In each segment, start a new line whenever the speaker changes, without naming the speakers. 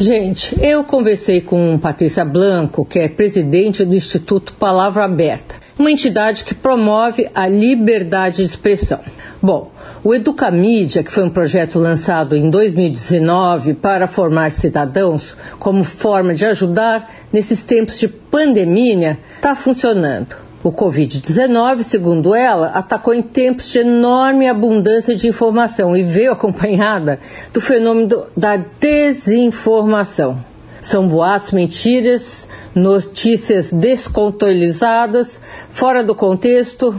Gente, eu conversei com Patrícia Blanco, que é presidente do Instituto Palavra Aberta, uma entidade que promove a liberdade de expressão. Bom, o Educamídia, que foi um projeto lançado em 2019 para formar cidadãos como forma de ajudar nesses tempos de pandemia, está funcionando. O Covid-19, segundo ela, atacou em tempos de enorme abundância de informação e veio acompanhada do fenômeno da desinformação. São boatos, mentiras, notícias descontextualizadas, fora do contexto,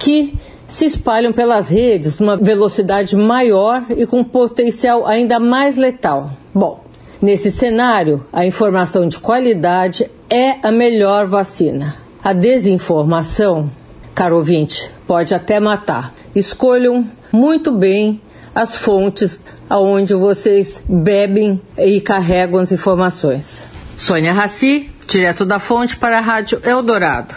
que se espalham pelas redes numa velocidade maior e com potencial ainda mais letal. Bom, nesse cenário, a informação de qualidade é a melhor vacina. A desinformação, caro ouvinte, pode até matar. Escolham muito bem as fontes aonde vocês bebem e carregam as informações. Sônia Raci, direto da fonte para a Rádio Eldorado.